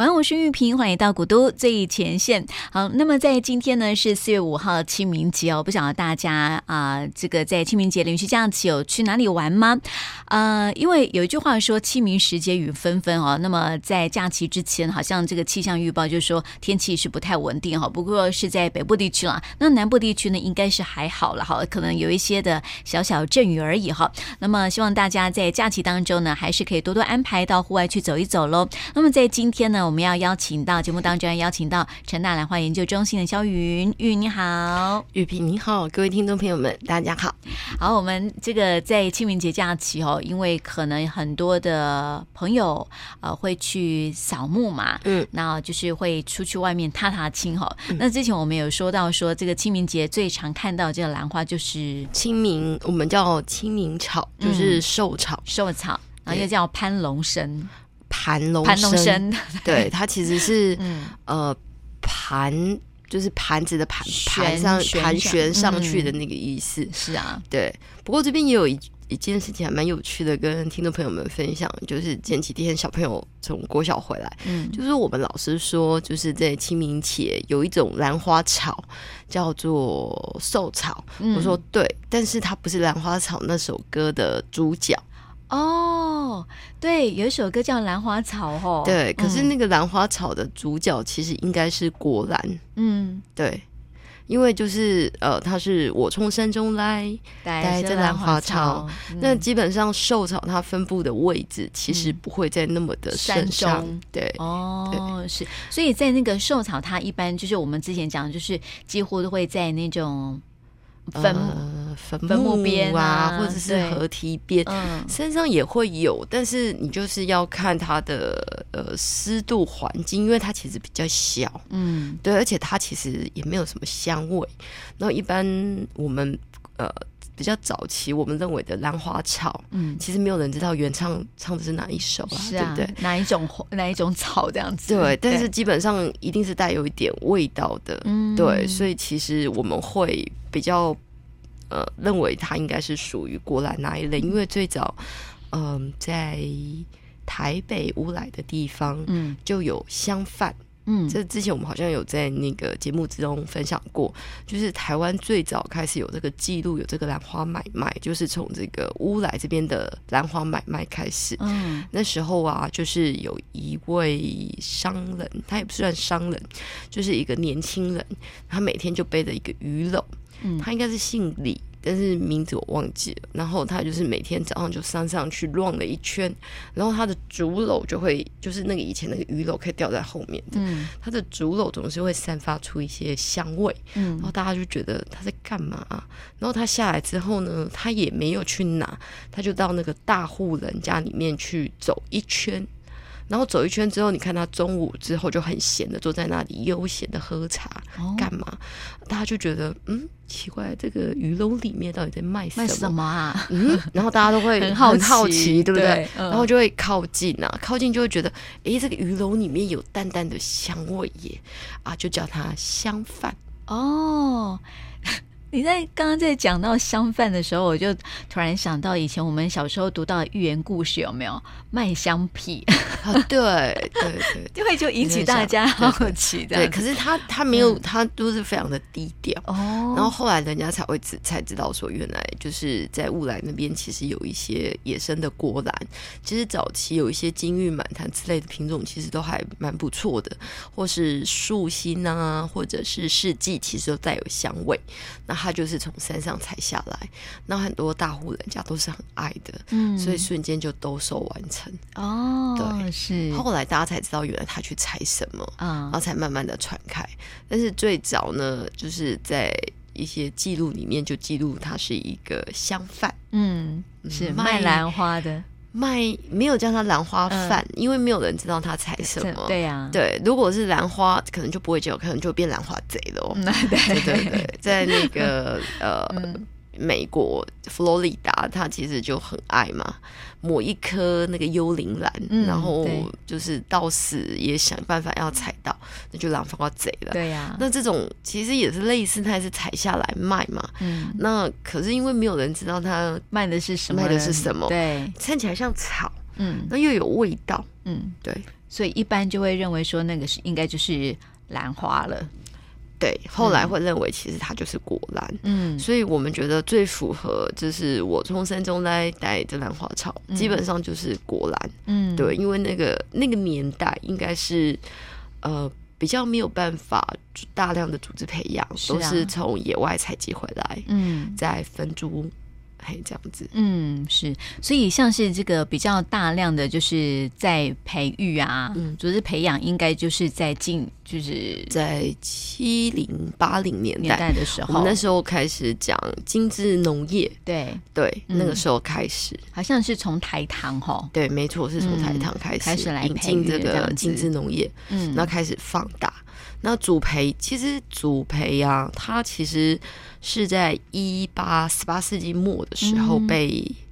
晚上我是玉萍，欢迎到古都最前线。好，那么在今天呢是四月五号清明节哦，不晓得大家啊、这个在清明节连续假期有去哪里玩吗？呃，因为有一句话说清明时节雨纷纷哦，那么在假期之前，好像这个气象预报就是说天气是不太稳定哈，不过是在北部地区啦，那南部地区呢应该是还好了哈，可能有一些的小小阵雨而已哈。那么希望大家在假期当中呢，还是可以多多安排到户外去走一走喽。那么在今天呢，我们要邀请到节目当中要邀请到成大兰花研究中心的肖云玉，你好，玉萍你好，各位听众朋友们，大家好。好，我们这个在清明节假期哦，因为可能很多的朋友呃会去扫墓嘛，嗯，那就是会出去外面踏踏青哈。嗯、那之前我们有说到说，这个清明节最常看到这个兰花就是清明，我们叫清明草，就是寿草，寿、嗯、草，然后又叫攀龙参。盘龙盘龙参，对，它其实是、嗯、呃盘，就是盘子的盘，盘上盘旋上去的那个意思。嗯、是啊，对。不过这边也有一一件事情还蛮有趣的，跟听众朋友们分享，就是前几天小朋友从国小回来，嗯，就是我们老师说，就是在清明节有一种兰花草叫做寿草。嗯、我说对，但是它不是兰花草那首歌的主角。哦，对，有一首歌叫《兰花草》哦。对，可是那个兰花草的主角其实应该是果兰。嗯，对，因为就是呃，它是我从山中来，带着兰花草。那基本上寿草它分布的位置其实不会在那么的山上。对，哦，是，所以在那个寿草，它一般就是我们之前讲的，就是几乎都会在那种。坟呃，坟墓边啊，啊或者是河堤边，身、上也会有，但是你就是要看它的呃湿度环境，因为它其实比较小，嗯，对，而且它其实也没有什么香味。然后一般我们呃比较早期我们认为的兰花草，嗯，其实没有人知道原唱唱的是哪一首啊，是啊对不对？哪一种哪一种草这样子？对，但是基本上一定是带有一点味道的，嗯，对，所以其实我们会。比较呃，认为它应该是属于国兰那一类，因为最早嗯、呃，在台北乌来的地方，嗯，就有香饭，嗯，这之前我们好像有在那个节目之中分享过，就是台湾最早开始有这个记录，有这个兰花买卖，就是从这个乌来这边的兰花买卖开始，嗯，那时候啊，就是有一位商人，他也不算商人，就是一个年轻人，他每天就背着一个鱼篓。他应该是姓李，但是名字我忘记了。然后他就是每天早上就山上去乱了一圈，然后他的竹篓就会，就是那个以前那个鱼篓可以吊在后面的，嗯，他的竹篓总是会散发出一些香味，嗯，然后大家就觉得他在干嘛啊？然后他下来之后呢，他也没有去拿，他就到那个大户人家里面去走一圈。然后走一圈之后，你看他中午之后就很闲的坐在那里悠闲的喝茶，哦、干嘛？大家就觉得嗯奇怪，这个鱼篓里面到底在卖什么？卖什么啊？嗯，然后大家都会 很好奇，好奇对不对？对嗯、然后就会靠近啊，靠近就会觉得，诶，这个鱼篓里面有淡淡的香味耶，啊，就叫它香饭哦。你在刚刚在讲到香饭的时候，我就突然想到以前我们小时候读到的寓言故事，有没有卖香屁？啊、对对对，就会就引起大家好奇的。对，可是他他没有，他都是非常的低调。哦，然后后来人家才会知才知道说，原来就是在雾来那边其实有一些野生的果兰。其实早期有一些金玉满堂之类的品种，其实都还蛮不错的，或是树心啊，或者是世纪，其实都带有香味。那他就是从山上采下来，那很多大户人家都是很爱的，嗯，所以瞬间就兜售完成。哦，对，是。后来大家才知道，原来他去采什么，嗯，然后才慢慢的传开。但是最早呢，就是在一些记录里面就记录他是一个香贩，嗯，是卖兰花的。卖没有叫他兰花饭，嗯、因为没有人知道他采什么。对呀，对，如果是兰花，可能就不会叫，可能就变兰花贼了哦。对对对，在那个呃。嗯美国佛罗里达，他其实就很爱嘛，抹一颗那个幽灵兰，嗯、然后就是到死也想办法要采到，那就兰花贼了。对呀、啊，那这种其实也是类似，他也是采下来卖嘛。嗯，那可是因为没有人知道他卖的是什么，卖的是什么，对，看起来像草，嗯，那又有味道，嗯，对。所以一般就会认为说那个是应该就是兰花了。对，后来会认为其实它就是果兰。嗯，所以我们觉得最符合就是我从山中来带这兰花草，嗯、基本上就是果兰。嗯，对，因为那个那个年代应该是呃比较没有办法大量的组织培养，是啊、都是从野外采集回来，嗯，再分株。嘿，这样子，嗯，是，所以像是这个比较大量的，就是在培育啊，嗯，组织培养，应该就是在近，就是在七零八零年代的时候，我们那时候开始讲精致农业，对。对，那个时候开始，好像是从台糖哈，对，没错，是从台糖开始开始来引进这个精致农业，嗯，然后开始放大。那主培其实主培呀、啊，它其实是在一八十八世纪末的时候被、嗯。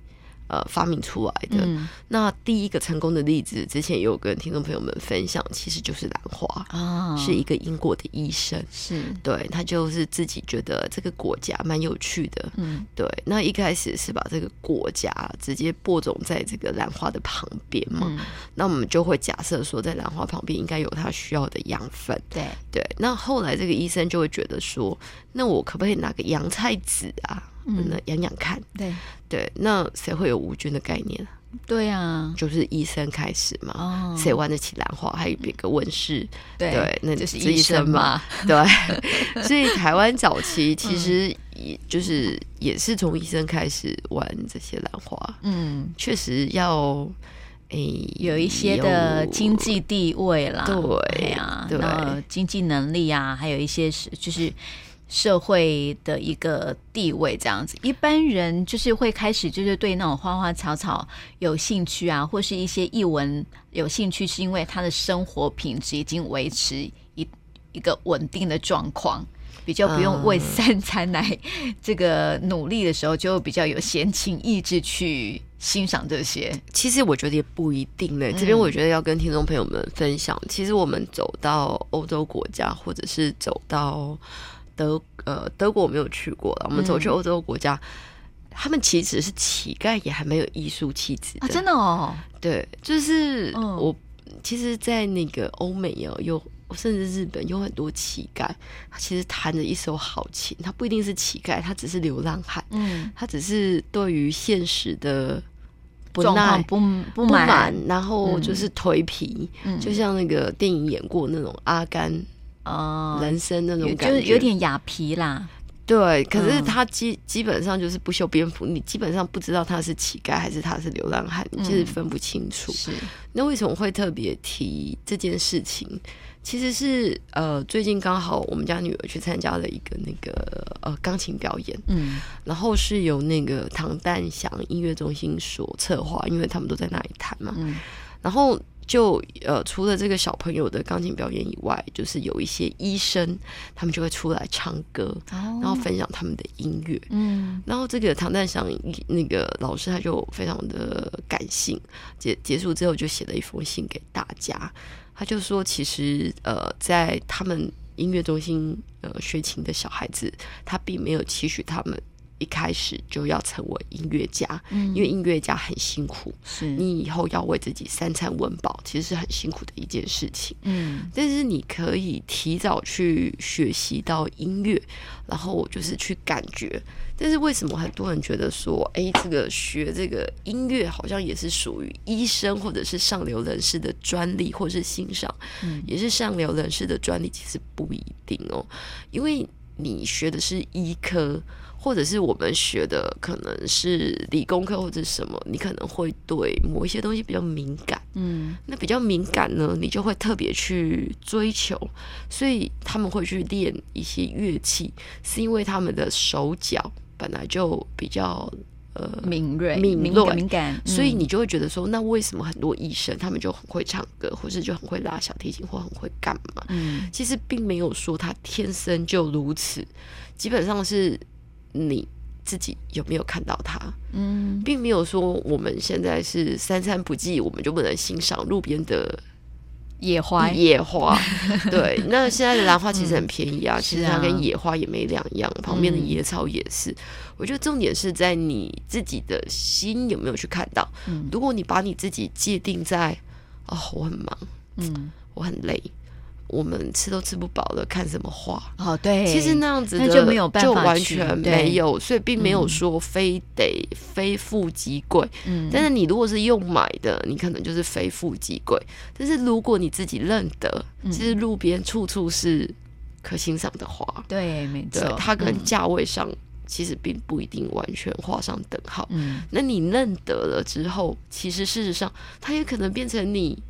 呃，发明出来的、嗯、那第一个成功的例子，之前也有跟听众朋友们分享，其实就是兰花啊，是一个英国的医生，是。对他就是自己觉得这个果荚蛮有趣的，嗯，对。那一开始是把这个果荚直接播种在这个兰花的旁边嘛，嗯、那我们就会假设说，在兰花旁边应该有它需要的养分，对。对。那后来这个医生就会觉得说，那我可不可以拿个洋菜籽啊？嗯，养养看，对对，那谁会有无菌的概念？对呀、啊，就是医生开始嘛，谁、哦、玩得起兰花？还有别个问世，对，对，那就是医生嘛，对。所以台湾早期 其实也就是也是从医生开始玩这些兰花，嗯，确实要诶、欸、有一些的经济地位啦，对呀，然后经济能力啊，还有一些是就是。社会的一个地位这样子，一般人就是会开始就是对那种花花草草有兴趣啊，或是一些艺文有兴趣，是因为他的生活品质已经维持一一个稳定的状况，比较不用为三餐来这个努力的时候，就比较有闲情逸致去欣赏这些。其实我觉得也不一定呢。这边我觉得要跟听众朋友们分享，嗯、其实我们走到欧洲国家，或者是走到。德呃，德国我没有去过了。我们走去欧洲国家，嗯、他们其实是乞丐，也还蛮有艺术气质的。啊，真的哦。对，就是我，嗯、其实，在那个欧美哦，有甚至日本有很多乞丐，他其实弹着一手好琴。他不一定是乞丐，他只是流浪汉。嗯，他只是对于现实的不耐不不满，然后就是颓皮，嗯、就像那个电影演过那种阿甘。哦，人生那种感觉，就是有点雅皮啦。对，可是他基基本上就是不修边幅，你基本上不知道他是乞丐还是他是流浪汉，你就是分不清楚。是，那为什么会特别提这件事情？其实是呃，最近刚好我们家女儿去参加了一个那个呃钢琴表演，嗯，然后是由那个唐旦祥音乐中心所策划，因为他们都在那里弹嘛，嗯，然后。就呃，除了这个小朋友的钢琴表演以外，就是有一些医生，他们就会出来唱歌，然后分享他们的音乐。嗯，然后这个唐旦祥那个老师他就非常的感性，结结束之后就写了一封信给大家，他就说，其实呃，在他们音乐中心呃学琴的小孩子，他并没有期许他们。一开始就要成为音乐家，嗯、因为音乐家很辛苦，是你以后要为自己三餐温饱，其实是很辛苦的一件事情。嗯，但是你可以提早去学习到音乐，然后就是去感觉。但是为什么很多人觉得说，哎，这个学这个音乐好像也是属于医生或者是上流人士的专利，或者是欣赏，嗯、也是上流人士的专利？其实不一定哦，因为你学的是医科。或者是我们学的可能是理工科或者什么，你可能会对某一些东西比较敏感，嗯，那比较敏感呢，你就会特别去追求，所以他们会去练一些乐器，是因为他们的手脚本来就比较呃敏锐、敏敏感，敏感，所以你就会觉得说，那为什么很多医生他们就很会唱歌，或是就很会拉小提琴，或很会干嘛？嗯，其实并没有说他天生就如此，基本上是。你自己有没有看到它？嗯，并没有说我们现在是三餐不继，我们就不能欣赏路边的野花。野花，对。那现在的兰花其实很便宜啊，嗯、其实它跟野花也没两样。啊、旁边的野草也是。嗯、我觉得重点是在你自己的心有没有去看到。嗯，如果你把你自己界定在哦，我很忙。嗯，我很累。我们吃都吃不饱了，看什么画？哦，对，其实那样子的就没有办法，就完全没有，所以并没有说非得非富即贵。嗯，但是你如果是用买的，你可能就是非富即贵。但是如果你自己认得，其实路边处处是可欣赏的花。对，没错，它跟价位上其实并不一定完全画上等号。嗯，那你认得了之后，其实事实上它也可能变成你。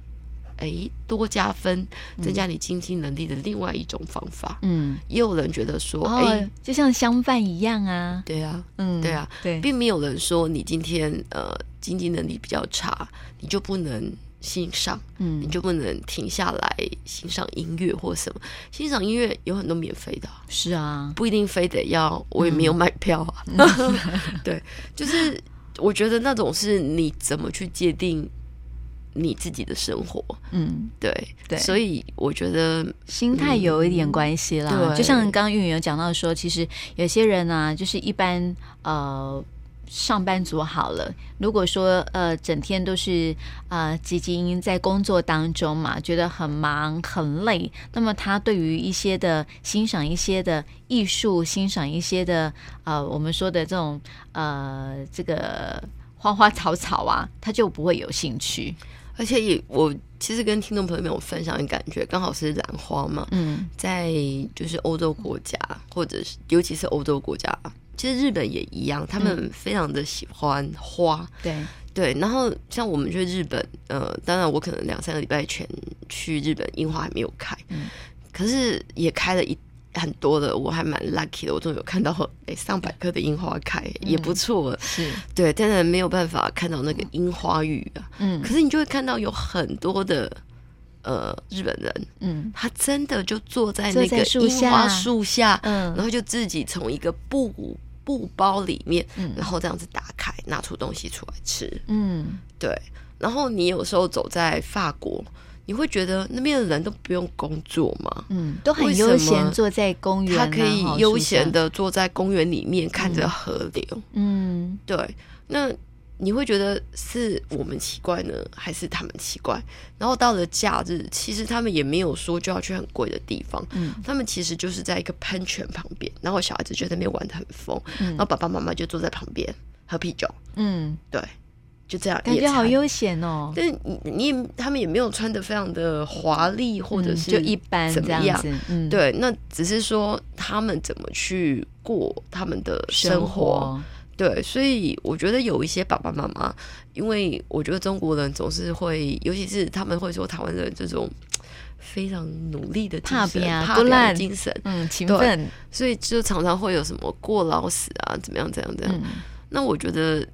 哎，多加分，增加你经济能力的另外一种方法。嗯，也有人觉得说，哎、哦，就像相伴一样啊。对啊，嗯，对啊，对，并没有人说你今天呃经济能力比较差，你就不能欣赏，嗯，你就不能停下来欣赏音乐或什么。欣赏音乐有很多免费的，是啊，不一定非得要，我也没有买票啊。嗯、对，就是我觉得那种是你怎么去界定。你自己的生活，嗯，对对，所以我觉得心态有一点关系啦。嗯、就像刚刚运营有讲到说，其实有些人啊，就是一般呃上班族好了，如果说呃整天都是呃基金在工作当中嘛，觉得很忙很累，那么他对于一些的欣赏一些的艺术，欣赏一些的呃我们说的这种呃这个花花草草啊，他就不会有兴趣。而且也，我其实跟听众朋友们有分享的感觉，刚好是兰花嘛。嗯，在就是欧洲国家，或者是尤其是欧洲国家，其实日本也一样，他们非常的喜欢花。对、嗯、对，然后像我们去日本，呃，当然我可能两三个礼拜前去日本，樱花还没有开，嗯，可是也开了一。很多的，我还蛮 lucky 的，我终于有看到哎、欸、上百棵的樱花开，嗯、也不错。是，对，当然没有办法看到那个樱花雨啊。嗯，可是你就会看到有很多的呃日本人，嗯，他真的就坐在那个樱花树下，嗯，然后就自己从一个布布包里面，嗯，然后这样子打开，拿出东西出来吃，嗯，对。然后你有时候走在法国。你会觉得那边的人都不用工作吗？嗯，都很悠闲坐在公园，他可以悠闲的坐在公园里面看着河流。嗯，对。那你会觉得是我们奇怪呢，还是他们奇怪？然后到了假日，其实他们也没有说就要去很贵的地方。嗯，他们其实就是在一个喷泉旁边，然后小孩子就在那边玩的很疯，然后爸爸妈妈就坐在旁边喝啤酒。嗯，对。就这样，感觉好悠闲哦。但是你你他们也没有穿的非常的华丽，或者是就一般怎么样？嗯，对，那只是说他们怎么去过他们的生活。对，所以我觉得有一些爸爸妈妈，因为我觉得中国人总是会，尤其是他们会说台湾人这种非常努力的精神、怕拼的精神，嗯，勤奋，所以就常常会有什么过劳死啊，怎么样，怎样，怎样。那我觉得。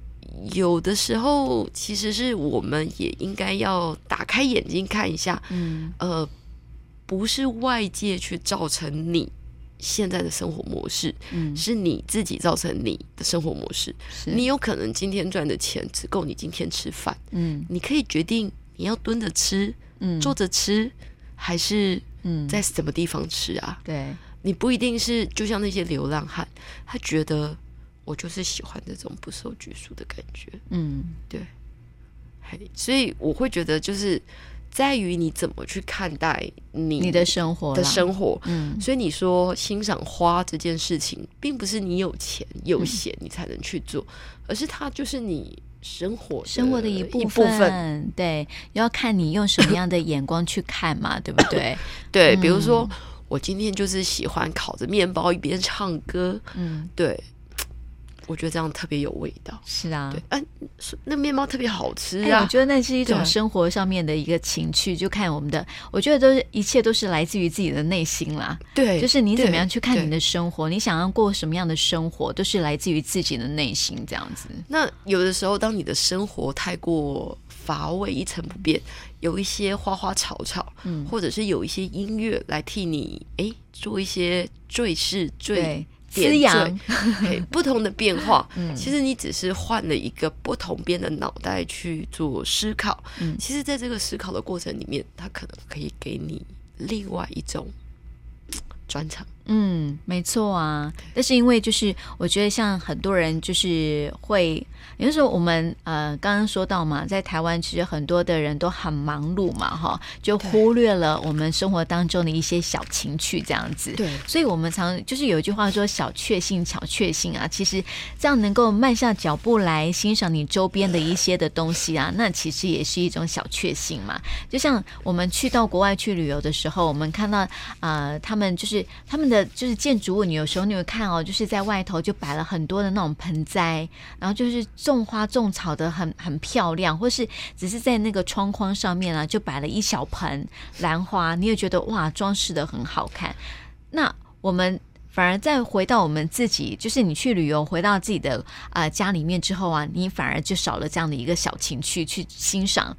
有的时候，其实是我们也应该要打开眼睛看一下，嗯，呃，不是外界去造成你现在的生活模式，嗯，是你自己造成你的生活模式。你有可能今天赚的钱只够你今天吃饭，嗯，你可以决定你要蹲着吃，嗯，坐着吃，还是嗯在什么地方吃啊？对，你不一定是就像那些流浪汉，他觉得。我就是喜欢这种不受拘束的感觉，嗯，对，所以我会觉得就是在于你怎么去看待你你的生活的生活，嗯，所以你说欣赏花这件事情，并不是你有钱有闲你才能去做，而是它就是你生活生活的一部分，对，要看你用什么样的眼光去看嘛，对不对？对，比如说我今天就是喜欢烤着面包一边唱歌，嗯，对。我觉得这样特别有味道。是啊，对，哎、啊，那面包特别好吃啊！欸、我觉得那是一种生活上面的一个情趣，就看我们的。我觉得都是一切都是来自于自己的内心啦。对，就是你怎么样去看你的生活，你想要过什么样的生活，都是来自于自己的内心这样子。那有的时候，当你的生活太过乏味、一成不变，有一些花花草草，嗯，或者是有一些音乐来替你哎做一些赘饰、赘。滋养，不同的变化。嗯，其实你只是换了一个不同边的脑袋去做思考。嗯，其实，在这个思考的过程里面，它可能可以给你另外一种专长。嗯，没错啊。但是因为就是我觉得像很多人就是会。有时候我们呃刚刚说到嘛，在台湾其实很多的人都很忙碌嘛，哈，就忽略了我们生活当中的一些小情趣这样子。对，所以我们常就是有一句话说“小确幸，巧确幸”啊，其实这样能够慢下脚步来欣赏你周边的一些的东西啊，那其实也是一种小确幸嘛。就像我们去到国外去旅游的时候，我们看到呃他们就是他们的就是建筑物，你有时候你会看哦，就是在外头就摆了很多的那种盆栽，然后就是。种花种草的很很漂亮，或是只是在那个窗框上面啊，就摆了一小盆兰花，你也觉得哇，装饰的很好看。那我们反而再回到我们自己，就是你去旅游回到自己的啊、呃、家里面之后啊，你反而就少了这样的一个小情趣去欣赏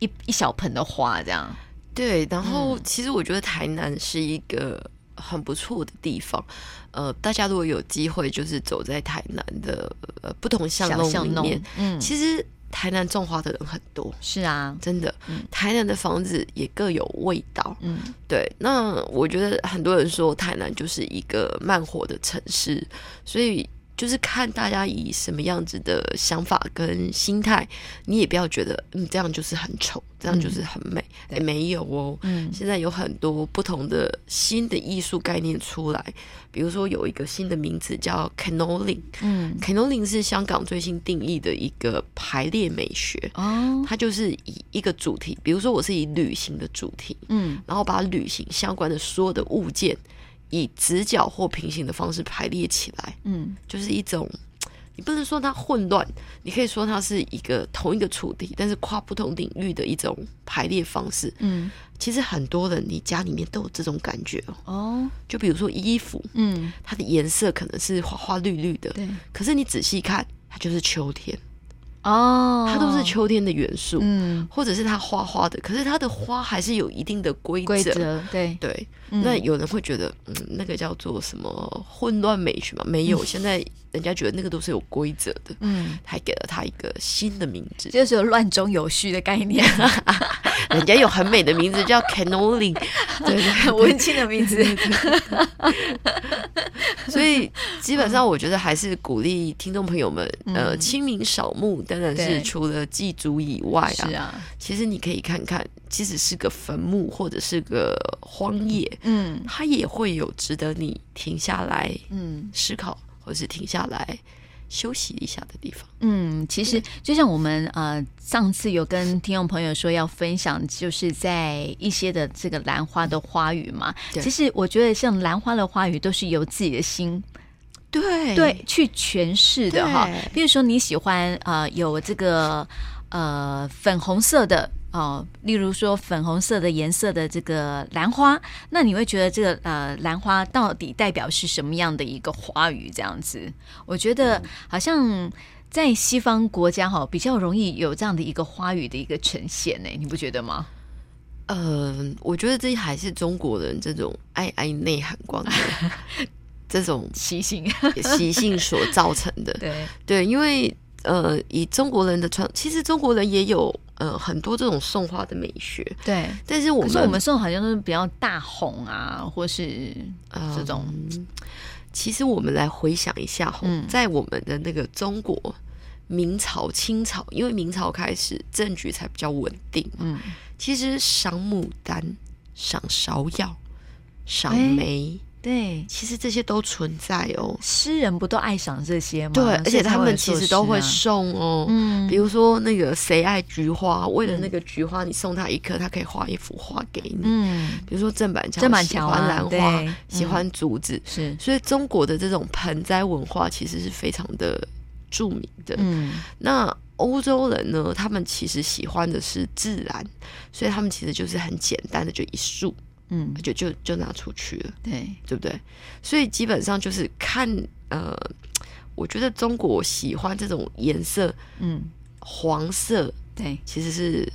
一一小盆的花，这样。对，然后其实我觉得台南是一个很不错的地方。呃，大家如果有机会，就是走在台南的呃不同巷弄里面，嗯，其实台南种花的人很多，是啊，真的，嗯，台南的房子也各有味道，嗯，对。那我觉得很多人说台南就是一个慢活的城市，所以。就是看大家以什么样子的想法跟心态，你也不要觉得嗯这样就是很丑，这样就是很美，也、嗯欸、没有哦。嗯，现在有很多不同的新的艺术概念出来，比如说有一个新的名字叫 Canoling，嗯，Canoling 是香港最新定义的一个排列美学哦，它就是以一个主题，比如说我是以旅行的主题，嗯，然后把旅行相关的所有的物件。以直角或平行的方式排列起来，嗯，就是一种，你不能说它混乱，你可以说它是一个同一个主题，但是跨不同领域的一种排列方式，嗯，其实很多人你家里面都有这种感觉哦，就比如说衣服，嗯，它的颜色可能是花花绿绿的，对，可是你仔细看，它就是秋天。哦，它都是秋天的元素，嗯，或者是它花花的，可是它的花还是有一定的规则，对。对。那有人会觉得，嗯，那个叫做什么混乱美学嘛？没有，现在人家觉得那个都是有规则的，嗯，还给了它一个新的名字，就是有乱中有序的概念。人家有很美的名字叫 Canoling，对对，很文青的名字。所以基本上，我觉得还是鼓励听众朋友们，呃，清明扫墓，当然是除了祭祖以外啊，是啊，其实你可以看看，即使是个坟墓或者是个荒野，嗯，它也会有值得你停下来，嗯，思考，或是停下来。休息一下的地方。嗯，其实就像我们呃上次有跟听众朋友说要分享，就是在一些的这个兰花的花语嘛。其实我觉得像兰花的花语都是由自己的心对对去诠释的哈。比如说你喜欢呃有这个呃粉红色的。哦，例如说粉红色的颜色的这个兰花，那你会觉得这个呃兰花到底代表是什么样的一个花语？这样子，我觉得好像在西方国家哈比较容易有这样的一个花语的一个呈现呢，你不觉得吗？嗯、呃，我觉得这还是中国人这种爱爱内涵光的这种 习性习性所造成的。对对，因为呃，以中国人的传，其实中国人也有。呃，很多这种送花的美学，对，但是我们我们送好像都是比较大红啊，或是这种。嗯、其实我们来回想一下，嗯，在我们的那个中国明朝、清朝，因为明朝开始政局才比较稳定，嗯，其实赏牡丹、赏芍药、赏梅。欸对，其实这些都存在哦。诗人不都爱赏这些吗？对，而且他们其实都会送哦。嗯，比如说那个谁爱菊花，为了那个菊花，你送他一颗，他可以画一幅画给你。嗯，比如说郑板桥，郑板桥喜欢兰花，喜欢竹子，是。所以中国的这种盆栽文化其实是非常的著名的。嗯，那欧洲人呢，他们其实喜欢的是自然，所以他们其实就是很简单的，就一束。嗯，就就就拿出去了，对对不对？所以基本上就是看，呃，我觉得中国喜欢这种颜色，嗯，黄色，对，其实是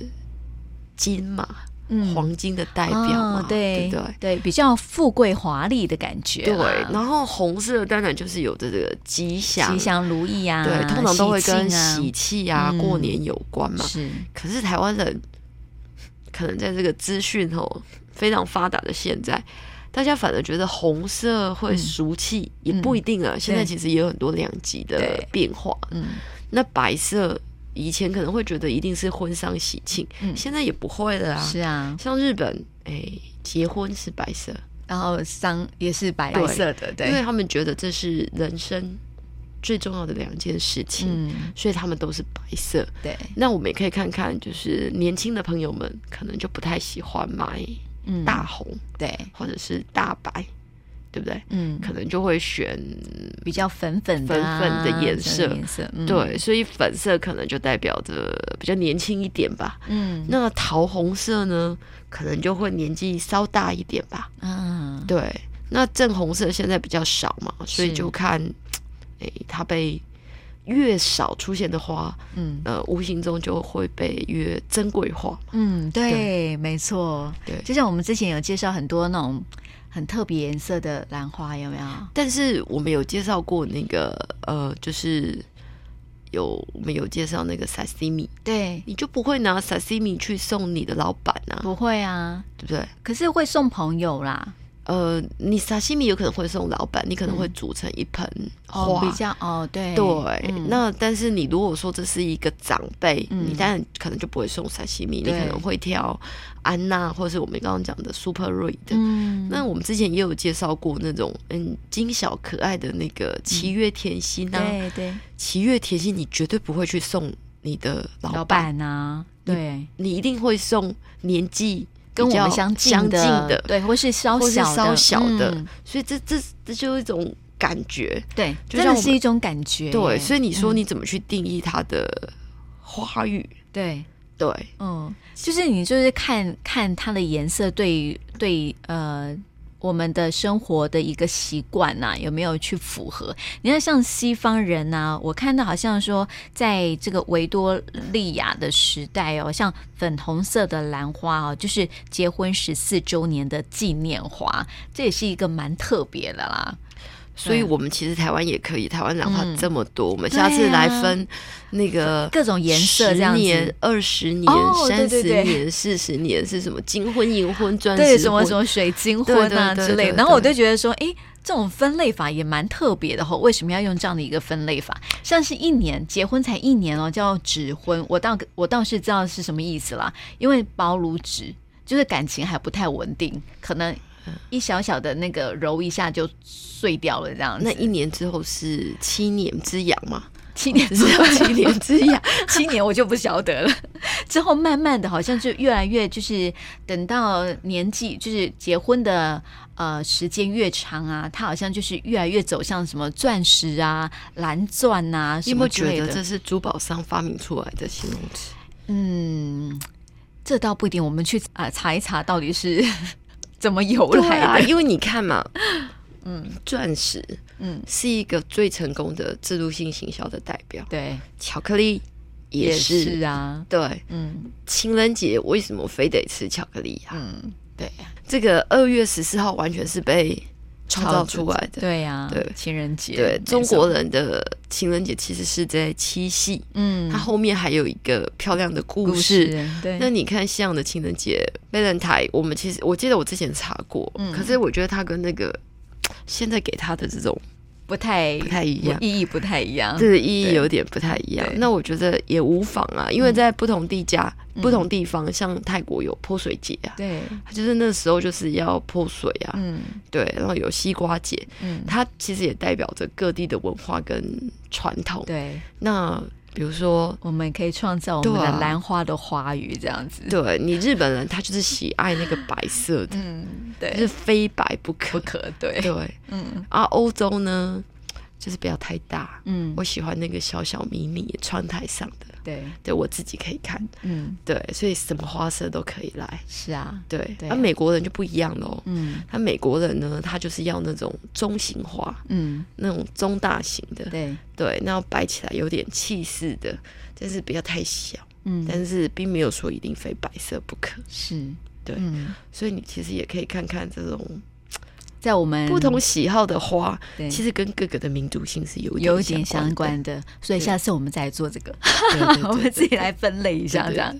金嘛，嗯，黄金的代表嘛，哦、对对对，对，比较富贵华丽的感觉。对，然后红色当然就是有这个吉祥、吉祥如意啊，对，通常都会跟喜气啊、嗯、过年有关嘛。是，可是台湾人可能在这个资讯哦。非常发达的现在，大家反而觉得红色会俗气，嗯、也不一定啊。嗯、现在其实也有很多两极的变化。嗯，那白色以前可能会觉得一定是婚丧喜庆，嗯，现在也不会了啊。是啊，像日本，哎、欸，结婚是白色，然后丧也是白色的，对，因为他们觉得这是人生最重要的两件事情，嗯，所以他们都是白色。对，那我们也可以看看，就是年轻的朋友们可能就不太喜欢买。大红、嗯、对，或者是大白，对不对？嗯，可能就会选比较粉粉粉粉的颜色。颜色，嗯、对，所以粉色可能就代表着比较年轻一点吧。嗯，那桃红色呢，可能就会年纪稍大一点吧。嗯，对。那正红色现在比较少嘛，所以就看，哎，它被。越少出现的花，嗯，呃，无形中就会被越珍贵化。嗯，对，对没错，对，就像我们之前有介绍很多那种很特别颜色的兰花，有没有？但是我们有介绍过那个，呃，就是有我们有介绍那个 sashimi，对，你就不会拿 sashimi 去送你的老板啊？不会啊，对不对？可是会送朋友啦。呃，你沙西米有可能会送老板，你可能会煮成一盆花，比较哦，对对。嗯、那但是你如果说这是一个长辈，嗯、你当然可能就不会送沙西米，你可能会挑安娜，或者是我们刚刚讲的 Super Red 的。嗯，那我们之前也有介绍过那种嗯精小可爱的那个七月甜心啊，对对，七月甜心你绝对不会去送你的老板啊，对你，你一定会送年纪。跟我们相近的，对，或是稍小的，稍小的，所以这这这就一种感觉，对，真的是一种感觉，对。所以你说你怎么去定义它的花语？对对，嗯，就是你就是看看它的颜色，对对，呃。我们的生活的一个习惯呐，有没有去符合？你看，像西方人呐、我看到好像说，在这个维多利亚的时代哦，像粉红色的兰花哦，就是结婚十四周年的纪念花，这也是一个蛮特别的啦。所以，我们其实台湾也可以。台湾兰花这么多，我们下次来分那个各种颜色，这样子，十年、二十年、三十年、四十年是什么金婚、银婚、钻石对什么什么水晶婚啊之类。然后我就觉得说，哎，这种分类法也蛮特别的吼。为什么要用这样的一个分类法？像是一年结婚才一年哦，叫纸婚。我倒我倒是知道是什么意思啦，因为薄如纸，就是感情还不太稳定，可能。一小小的那个揉一下就碎掉了，这样子。那一年之后是七年之痒吗？七年之后，七年之痒，七年我就不晓得了。之后慢慢的，好像就越来越，就是等到年纪，就是结婚的呃时间越长啊，它好像就是越来越走向什么钻石啊、蓝钻啊什么。你有没有觉得这是珠宝商发明出来的形容词？嗯，这倒不一定。我们去啊查一查，到底是。怎么由来啊？因为你看嘛，嗯，钻石，嗯，是一个最成功的制度性行销的代表。对，巧克力也是，也是啊。对，嗯，情人节为什么非得吃巧克力啊？嗯，对，这个二月十四号完全是被。创造出来的，对呀，对。情人节，对中国人的情人节其实是在七夕，嗯，它后面还有一个漂亮的故事，对。那你看西洋的情人节，Valentine，我们其实我记得我之前查过，嗯，可是我觉得它跟那个现在给他的这种。不太不太一样，意义不太一样，对，意义有点不太一样。那我觉得也无妨啊，因为在不同地家、不同地方，像泰国有泼水节啊，对，就是那时候就是要泼水啊，嗯，对，然后有西瓜节，嗯，它其实也代表着各地的文化跟传统，对。那比如说，我们可以创造我们的兰花的花语这样子。对，你日本人他就是喜爱那个白色的，嗯，对，就是非白不可，不可，对，对，嗯。啊，欧洲呢，就是不要太大，嗯，我喜欢那个小小迷你窗台上的，对，对我自己可以看，嗯，对，所以什么花色都可以来。是啊，对。而美国人就不一样喽，嗯，他美国人呢，他就是要那种中型花，嗯，那种中大型的，对。对，那要摆起来有点气势的，但是不要太小。嗯，但是并没有说一定非白色不可。是，对，嗯、所以你其实也可以看看这种在我们不同喜好的花，其实跟各个的民族性是有有点相关的。所以下次我们再来做这个，我们自己来分类一下，这样。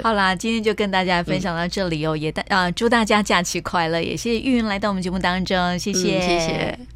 好啦，今天就跟大家分享到这里哦，也大啊，祝大家假期快乐，也谢谢玉云来到我们节目当中，谢谢，谢谢。